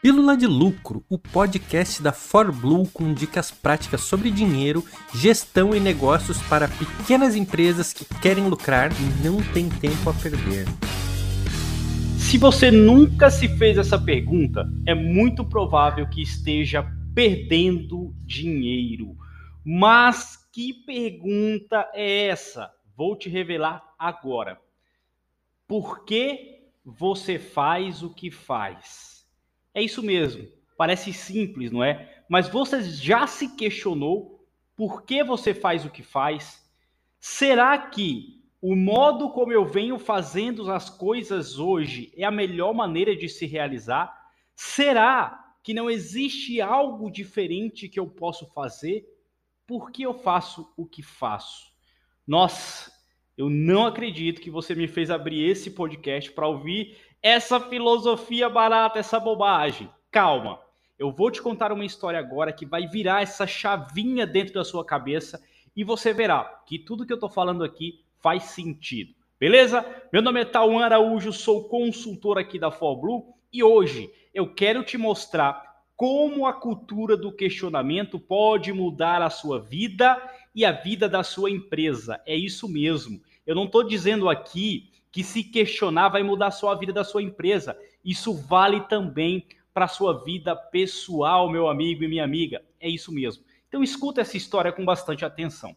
Pílula de Lucro, o podcast da ForBlue com dicas práticas sobre dinheiro, gestão e negócios para pequenas empresas que querem lucrar e não têm tempo a perder. Se você nunca se fez essa pergunta, é muito provável que esteja perdendo dinheiro. Mas que pergunta é essa? Vou te revelar agora. Por que você faz o que faz? É isso mesmo. Parece simples, não é? Mas você já se questionou por que você faz o que faz? Será que o modo como eu venho fazendo as coisas hoje é a melhor maneira de se realizar? Será que não existe algo diferente que eu posso fazer? Por que eu faço o que faço? Nossa, eu não acredito que você me fez abrir esse podcast para ouvir essa filosofia barata, essa bobagem. Calma. Eu vou te contar uma história agora que vai virar essa chavinha dentro da sua cabeça e você verá que tudo que eu estou falando aqui faz sentido. Beleza? Meu nome é Tauan Araújo, sou consultor aqui da ForBlue e hoje eu quero te mostrar como a cultura do questionamento pode mudar a sua vida e a vida da sua empresa. É isso mesmo. Eu não estou dizendo aqui que se questionar vai mudar só a vida da sua empresa. Isso vale também para a sua vida pessoal, meu amigo e minha amiga. É isso mesmo. Então escuta essa história com bastante atenção.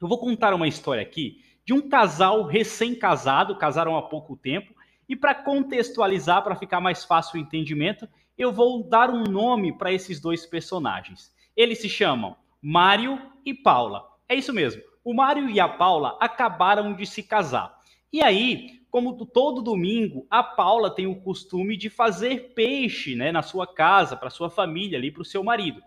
Eu vou contar uma história aqui de um casal recém-casado, casaram há pouco tempo, e para contextualizar, para ficar mais fácil o entendimento, eu vou dar um nome para esses dois personagens. Eles se chamam Mário e Paula. É isso mesmo. O Mário e a Paula acabaram de se casar. E aí, como todo domingo, a Paula tem o costume de fazer peixe né, na sua casa, para sua família, ali para o seu marido.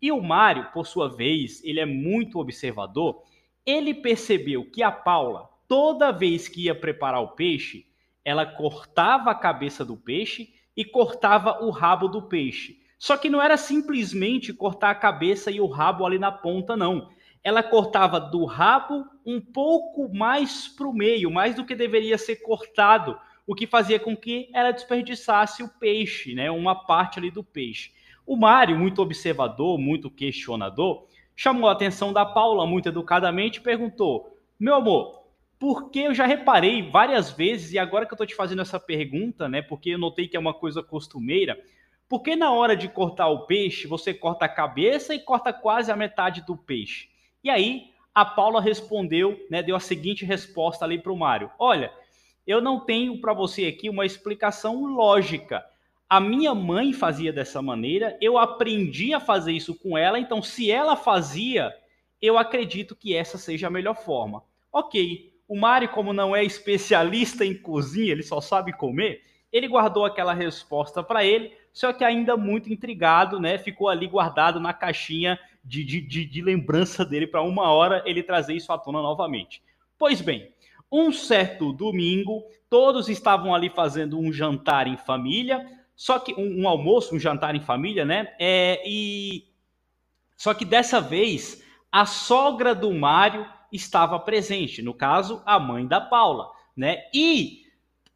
E o Mário, por sua vez, ele é muito observador. Ele percebeu que a Paula, toda vez que ia preparar o peixe, ela cortava a cabeça do peixe e cortava o rabo do peixe. Só que não era simplesmente cortar a cabeça e o rabo ali na ponta, não ela cortava do rabo um pouco mais para o meio, mais do que deveria ser cortado, o que fazia com que ela desperdiçasse o peixe, né, uma parte ali do peixe. O Mário, muito observador, muito questionador, chamou a atenção da Paula muito educadamente e perguntou: Meu amor, porque eu já reparei várias vezes, e agora que eu estou te fazendo essa pergunta, né, porque eu notei que é uma coisa costumeira, por que na hora de cortar o peixe você corta a cabeça e corta quase a metade do peixe? E aí a Paula respondeu, né, deu a seguinte resposta ali para o Mário: Olha, eu não tenho para você aqui uma explicação lógica. A minha mãe fazia dessa maneira, eu aprendi a fazer isso com ela, então se ela fazia, eu acredito que essa seja a melhor forma. Ok, o Mário, como não é especialista em cozinha, ele só sabe comer, ele guardou aquela resposta para ele, só que ainda muito intrigado, né? Ficou ali guardado na caixinha de, de, de, de lembrança dele para uma hora ele trazer isso à tona novamente. Pois bem, um certo domingo, todos estavam ali fazendo um jantar em família, só que um, um almoço, um jantar em família, né? É, e só que dessa vez a sogra do Mário estava presente, no caso, a mãe da Paula, né? E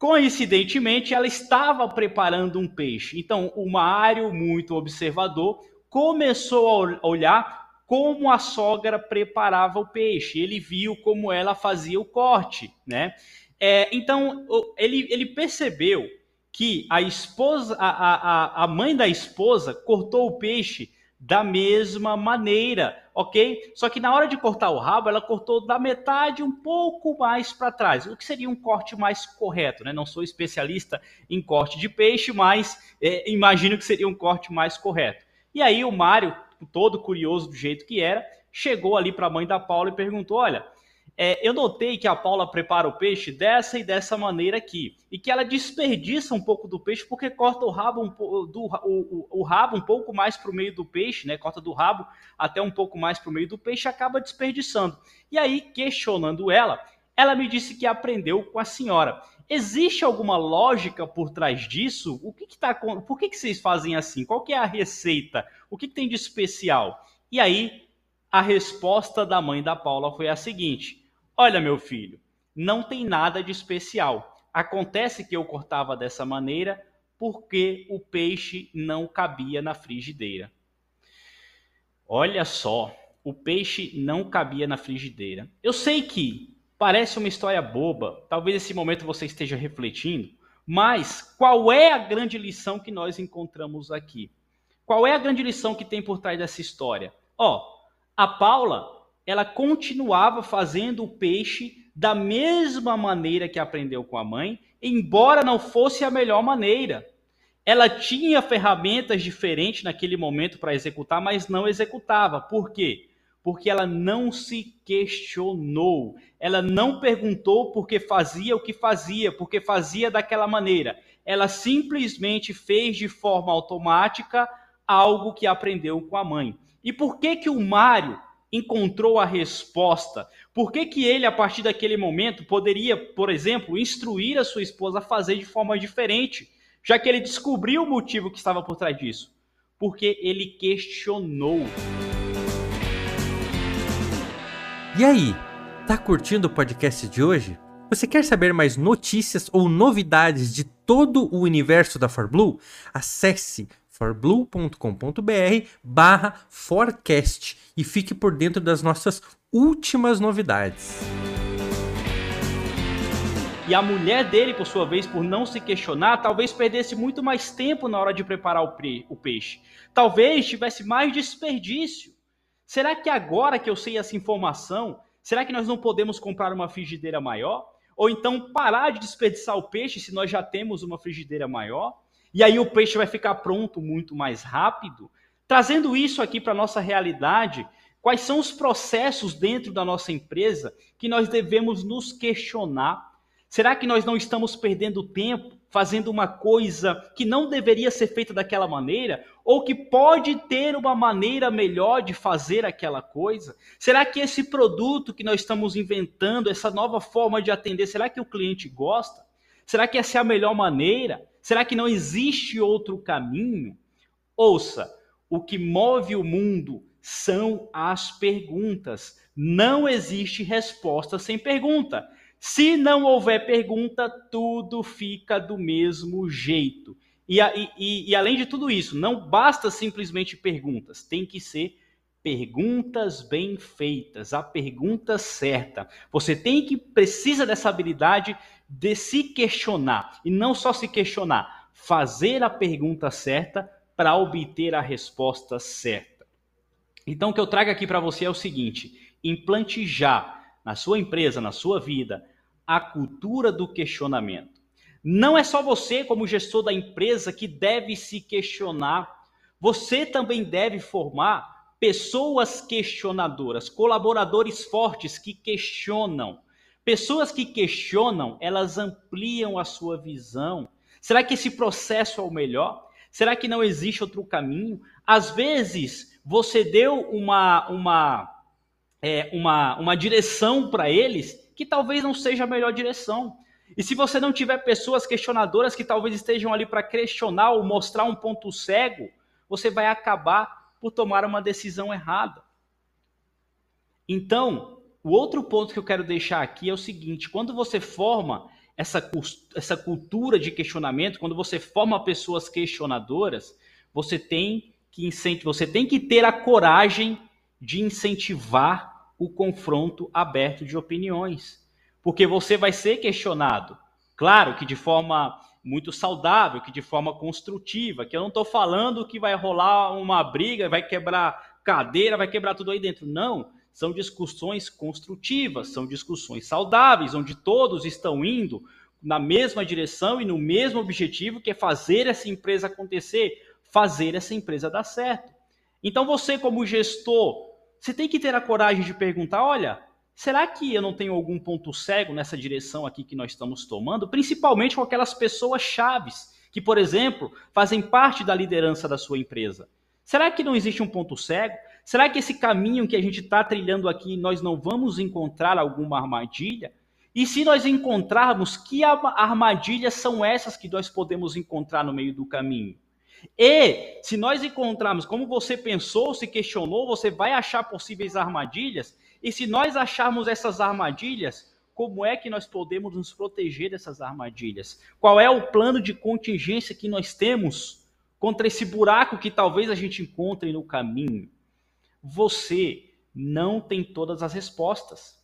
Coincidentemente, ela estava preparando um peixe. Então, o Mário, muito observador, começou a olhar como a sogra preparava o peixe. Ele viu como ela fazia o corte, né? É, então, ele, ele percebeu que a esposa, a, a, a mãe da esposa cortou o peixe da mesma maneira, ok? Só que na hora de cortar o rabo, ela cortou da metade um pouco mais para trás, o que seria um corte mais correto, né? Não sou especialista em corte de peixe, mas é, imagino que seria um corte mais correto. E aí o Mário, todo curioso do jeito que era, chegou ali para a mãe da Paula e perguntou: Olha, é, eu notei que a Paula prepara o peixe dessa e dessa maneira aqui, e que ela desperdiça um pouco do peixe porque corta o rabo um, do, o, o, o rabo um pouco mais para o meio do peixe, né? Corta do rabo até um pouco mais para o meio do peixe acaba desperdiçando. E aí, questionando ela, ela me disse que aprendeu com a senhora. Existe alguma lógica por trás disso? O que, que tá, por que, que vocês fazem assim? Qual que é a receita? O que, que tem de especial? E aí, a resposta da mãe da Paula foi a seguinte: Olha, meu filho, não tem nada de especial. Acontece que eu cortava dessa maneira porque o peixe não cabia na frigideira. Olha só, o peixe não cabia na frigideira. Eu sei que parece uma história boba, talvez esse momento você esteja refletindo, mas qual é a grande lição que nós encontramos aqui? Qual é a grande lição que tem por trás dessa história? Ó, a Paula, ela continuava fazendo o peixe da mesma maneira que aprendeu com a mãe, embora não fosse a melhor maneira. Ela tinha ferramentas diferentes naquele momento para executar, mas não executava. Por quê? Porque ela não se questionou. Ela não perguntou porque fazia o que fazia, porque fazia daquela maneira. Ela simplesmente fez de forma automática algo que aprendeu com a mãe. E por que que o Mário encontrou a resposta? Por que, que ele, a partir daquele momento, poderia, por exemplo, instruir a sua esposa a fazer de forma diferente? já que ele descobriu o motivo que estava por trás disso. Porque ele questionou. E aí, tá curtindo o podcast de hoje? Você quer saber mais notícias ou novidades de todo o universo da ForBlue? Acesse forblue.com.br barra forecast e fique por dentro das nossas últimas novidades. E a mulher dele, por sua vez, por não se questionar, talvez perdesse muito mais tempo na hora de preparar o, o peixe. Talvez tivesse mais desperdício. Será que agora que eu sei essa informação, será que nós não podemos comprar uma frigideira maior? Ou então parar de desperdiçar o peixe se nós já temos uma frigideira maior? E aí o peixe vai ficar pronto muito mais rápido? Trazendo isso aqui para a nossa realidade, quais são os processos dentro da nossa empresa que nós devemos nos questionar Será que nós não estamos perdendo tempo fazendo uma coisa que não deveria ser feita daquela maneira? Ou que pode ter uma maneira melhor de fazer aquela coisa? Será que esse produto que nós estamos inventando, essa nova forma de atender, será que o cliente gosta? Será que essa é a melhor maneira? Será que não existe outro caminho? Ouça, o que move o mundo são as perguntas. Não existe resposta sem pergunta. Se não houver pergunta, tudo fica do mesmo jeito. E, e, e, além de tudo isso, não basta simplesmente perguntas, tem que ser perguntas bem feitas, a pergunta certa. Você tem que precisa dessa habilidade de se questionar e não só se questionar, fazer a pergunta certa para obter a resposta certa. Então o que eu trago aqui para você é o seguinte: implante já na sua empresa, na sua vida, a cultura do questionamento. Não é só você, como gestor da empresa, que deve se questionar. Você também deve formar pessoas questionadoras, colaboradores fortes que questionam. Pessoas que questionam, elas ampliam a sua visão. Será que esse processo é o melhor? Será que não existe outro caminho? Às vezes, você deu uma, uma, é, uma, uma direção para eles que talvez não seja a melhor direção. E se você não tiver pessoas questionadoras que talvez estejam ali para questionar ou mostrar um ponto cego, você vai acabar por tomar uma decisão errada. Então, o outro ponto que eu quero deixar aqui é o seguinte: quando você forma essa, essa cultura de questionamento, quando você forma pessoas questionadoras, você tem que você tem que ter a coragem de incentivar o confronto aberto de opiniões. Porque você vai ser questionado. Claro que de forma muito saudável, que de forma construtiva, que eu não estou falando que vai rolar uma briga, vai quebrar cadeira, vai quebrar tudo aí dentro. Não. São discussões construtivas, são discussões saudáveis, onde todos estão indo na mesma direção e no mesmo objetivo, que é fazer essa empresa acontecer, fazer essa empresa dar certo. Então você, como gestor, você tem que ter a coragem de perguntar: olha, será que eu não tenho algum ponto cego nessa direção aqui que nós estamos tomando? Principalmente com aquelas pessoas chaves que, por exemplo, fazem parte da liderança da sua empresa. Será que não existe um ponto cego? Será que esse caminho que a gente está trilhando aqui nós não vamos encontrar alguma armadilha? E se nós encontrarmos, que armadilhas são essas que nós podemos encontrar no meio do caminho? E se nós encontrarmos como você pensou, se questionou, você vai achar possíveis armadilhas. E se nós acharmos essas armadilhas, como é que nós podemos nos proteger dessas armadilhas? Qual é o plano de contingência que nós temos contra esse buraco que talvez a gente encontre no caminho? Você não tem todas as respostas.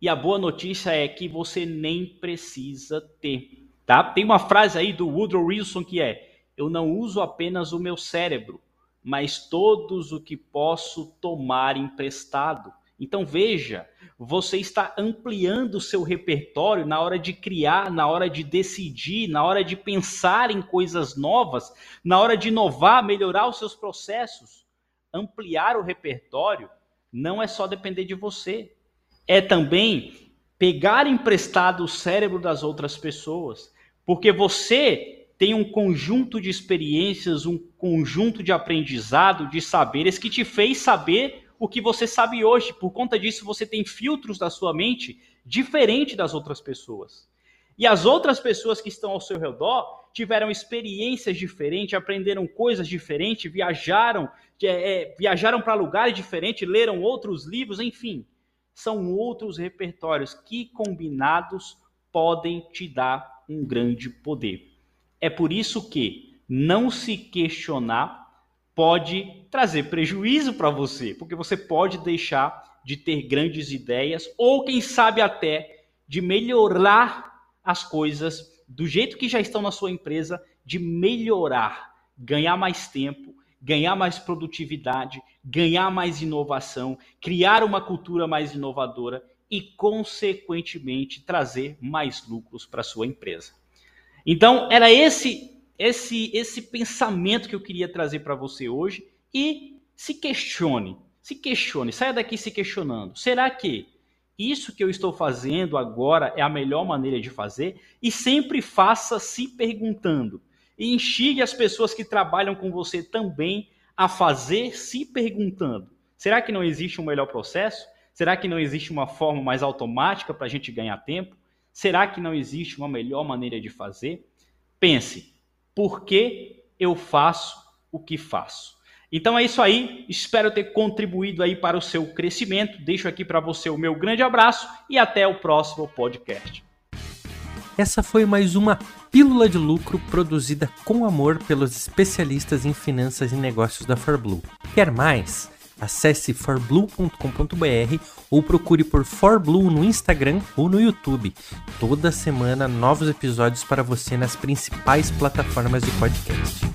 E a boa notícia é que você nem precisa ter, tá? Tem uma frase aí do Woodrow Wilson que é: "Eu não uso apenas o meu cérebro, mas todos o que posso tomar emprestado". Então veja, você está ampliando o seu repertório na hora de criar, na hora de decidir, na hora de pensar em coisas novas, na hora de inovar, melhorar os seus processos. Ampliar o repertório não é só depender de você é também pegar emprestado o cérebro das outras pessoas, porque você tem um conjunto de experiências, um conjunto de aprendizado, de saberes que te fez saber o que você sabe hoje. Por conta disso, você tem filtros da sua mente diferente das outras pessoas. E as outras pessoas que estão ao seu redor tiveram experiências diferentes, aprenderam coisas diferentes, viajaram, é, é viajaram para lugares diferentes, leram outros livros, enfim são outros repertórios que combinados podem te dar um grande poder. É por isso que não se questionar pode trazer prejuízo para você, porque você pode deixar de ter grandes ideias ou quem sabe até de melhorar as coisas do jeito que já estão na sua empresa, de melhorar, ganhar mais tempo, ganhar mais produtividade, ganhar mais inovação, criar uma cultura mais inovadora e, consequentemente, trazer mais lucros para sua empresa. Então, era esse esse esse pensamento que eu queria trazer para você hoje e se questione, se questione, saia daqui se questionando. Será que isso que eu estou fazendo agora é a melhor maneira de fazer? E sempre faça se perguntando e instigue as pessoas que trabalham com você também a fazer se perguntando: será que não existe um melhor processo? Será que não existe uma forma mais automática para a gente ganhar tempo? Será que não existe uma melhor maneira de fazer? Pense, por que eu faço o que faço? Então é isso aí, espero ter contribuído aí para o seu crescimento. Deixo aqui para você o meu grande abraço e até o próximo podcast. Essa foi mais uma pílula de lucro produzida com amor pelos especialistas em finanças e negócios da ForBlue. Quer mais? Acesse forblue.com.br ou procure por ForBlue no Instagram ou no YouTube. Toda semana novos episódios para você nas principais plataformas de podcast.